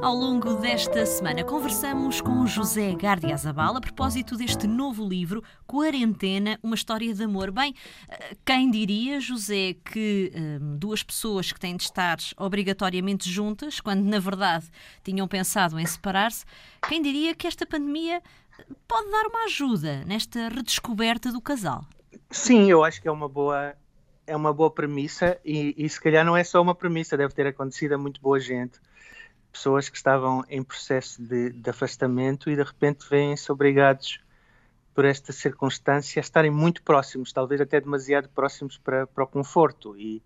Ao longo desta semana conversamos com José Gardia Zabal a propósito deste novo livro, Quarentena, uma história de amor. Bem, quem diria, José, que hum, duas pessoas que têm de estar obrigatoriamente juntas, quando na verdade tinham pensado em separar-se, quem diria que esta pandemia pode dar uma ajuda nesta redescoberta do casal? Sim, eu acho que é uma boa é uma boa premissa e, e se calhar não é só uma premissa, deve ter acontecido a muito boa gente pessoas que estavam em processo de, de afastamento e de repente vêm-se obrigados por esta circunstância a estarem muito próximos, talvez até demasiado próximos para, para o conforto. E,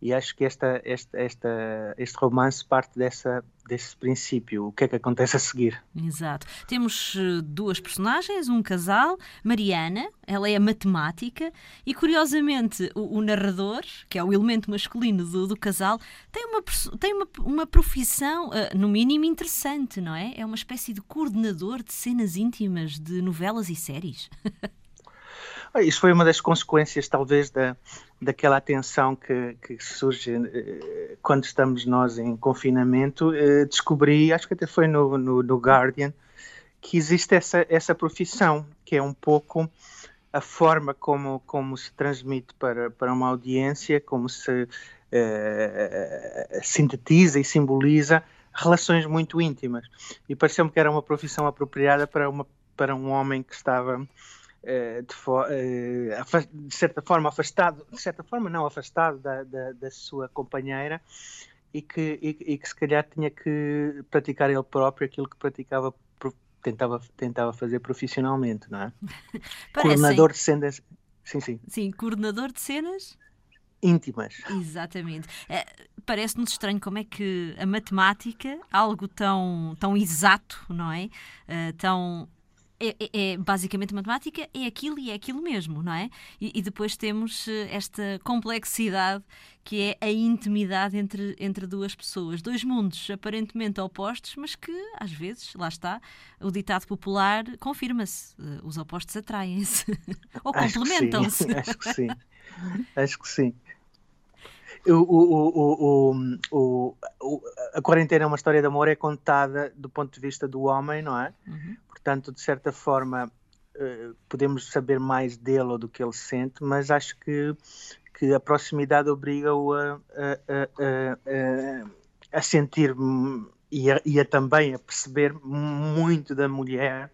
e acho que esta, esta, esta, este romance parte dessa, desse princípio. O que é que acontece a seguir? Exato. Temos eh, duas personagens, um casal, Mariana, ela é matemática, e curiosamente o, o narrador, que é o elemento masculino do, do casal, tem uma, tem uma, uma profissão, uh, no mínimo, interessante, não é? É uma espécie de coordenador de cenas íntimas de novelas e séries. Isso foi uma das consequências, talvez, da, daquela tensão que, que surge eh, quando estamos nós em confinamento. Eh, descobri, acho que até foi no, no, no, Guardian, que existe essa, essa profissão, que é um pouco a forma como, como se transmite para, para uma audiência, como se eh, sintetiza e simboliza relações muito íntimas. E pareceu-me que era uma profissão apropriada para, uma, para um homem que estava de, eh, de, certa forma afastado, de certa forma não afastado da, da, da sua companheira e que, e, e, que se calhar tinha que praticar ele próprio aquilo que praticava tentava, tentava fazer profissionalmente, não é? coordenador de cenas. Sim, sim. Sim, coordenador de cenas íntimas. Exatamente. É, Parece-nos estranho como é que a matemática, algo tão, tão exato, não é? Uh, tão é, é, é, basicamente matemática, é aquilo e é aquilo mesmo, não é? E, e, depois temos eh, esta complexidade que é a intimidade entre, entre duas pessoas. Dois mundos aparentemente opostos, mas que às vezes, lá está, o ditado popular confirma-se. Eh, os opostos atraem-se ou complementam-se. Acho que sim. Acho que sim. O, o, o, o, a quarentena é uma história de amor, é contada do ponto de vista do homem, não é? Uhum portanto, de certa forma, uh, podemos saber mais dele ou do que ele sente, mas acho que, que a proximidade obriga-o a, a, a, a, sentir e a, e a também a perceber muito da mulher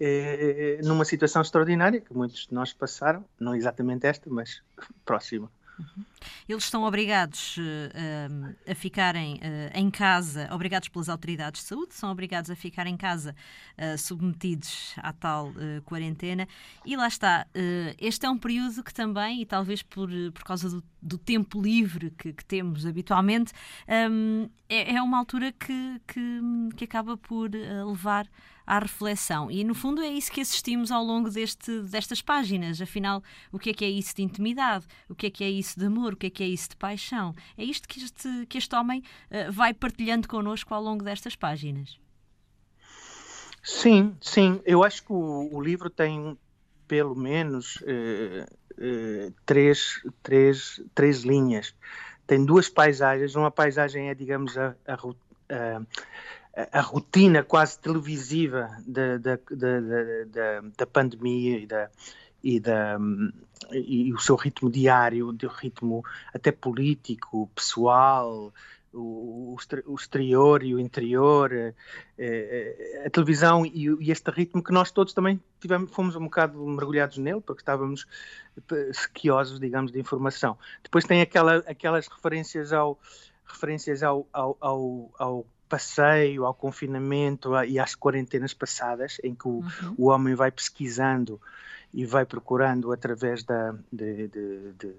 eh, numa situação extraordinária que muitos de nós passaram, não exatamente esta, mas próxima. Uhum. Eles estão obrigados uh, a ficarem uh, em casa, obrigados pelas autoridades de saúde, são obrigados a ficar em casa uh, submetidos à tal quarentena. E lá está, este é um período que também, e talvez por, por causa do, do tempo livre que, que temos habitualmente, um, é, é, uma altura que, que, que acaba por levar à reflexão. E, no fundo, é isso que assistimos ao longo deste, destas páginas. Afinal, o que é que é isso de intimidade? O que é que é isso de amor? O que é que é isso de paixão? É isto que este, que este homem uh, vai partilhando connosco ao longo destas páginas. Sim, sim. Eu acho que o, o livro tem pelo menos uh, uh, três, três, três linhas. Tem duas paisagens. Uma paisagem é, digamos, a, a a rotina quase televisiva da, da, da, da pandemia e, da, e, da, e o seu ritmo diário, o ritmo até político, pessoal, o, o exterior e o interior, eh, eh, a televisão e, este ritmo que nós todos também tivemos, fomos um bocado mergulhados nele, porque estávamos eh, sequiosos, digamos, de informação. Depois tem aquela, aquelas referências ao referências ao, ao, ao, ao passeio, ao confinamento e às quarentenas passadas, em que o, uhum. o homem vai pesquisando e vai procurando através da, de, de, de,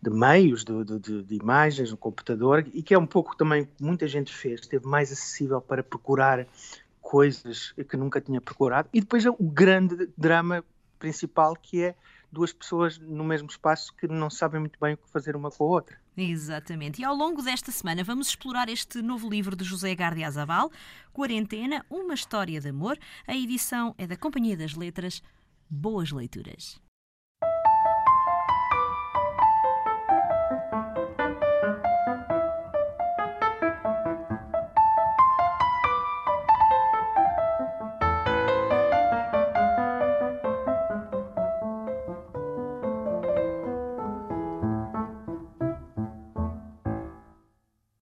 de meios, de, imagens no computador, e que é um pouco também que muita gente fez, esteve mais acessível para procurar coisas que nunca tinha procurado. E depois o grande drama principal que é duas pessoas no mesmo espaço que não sabem muito bem o que fazer uma com a outra. Exatamente. E ao longo desta semana vamos explorar este novo livro de José Gardia Zabal, Quarentena, uma história de amor. A edição é da Companhia das Letras. Boas leituras.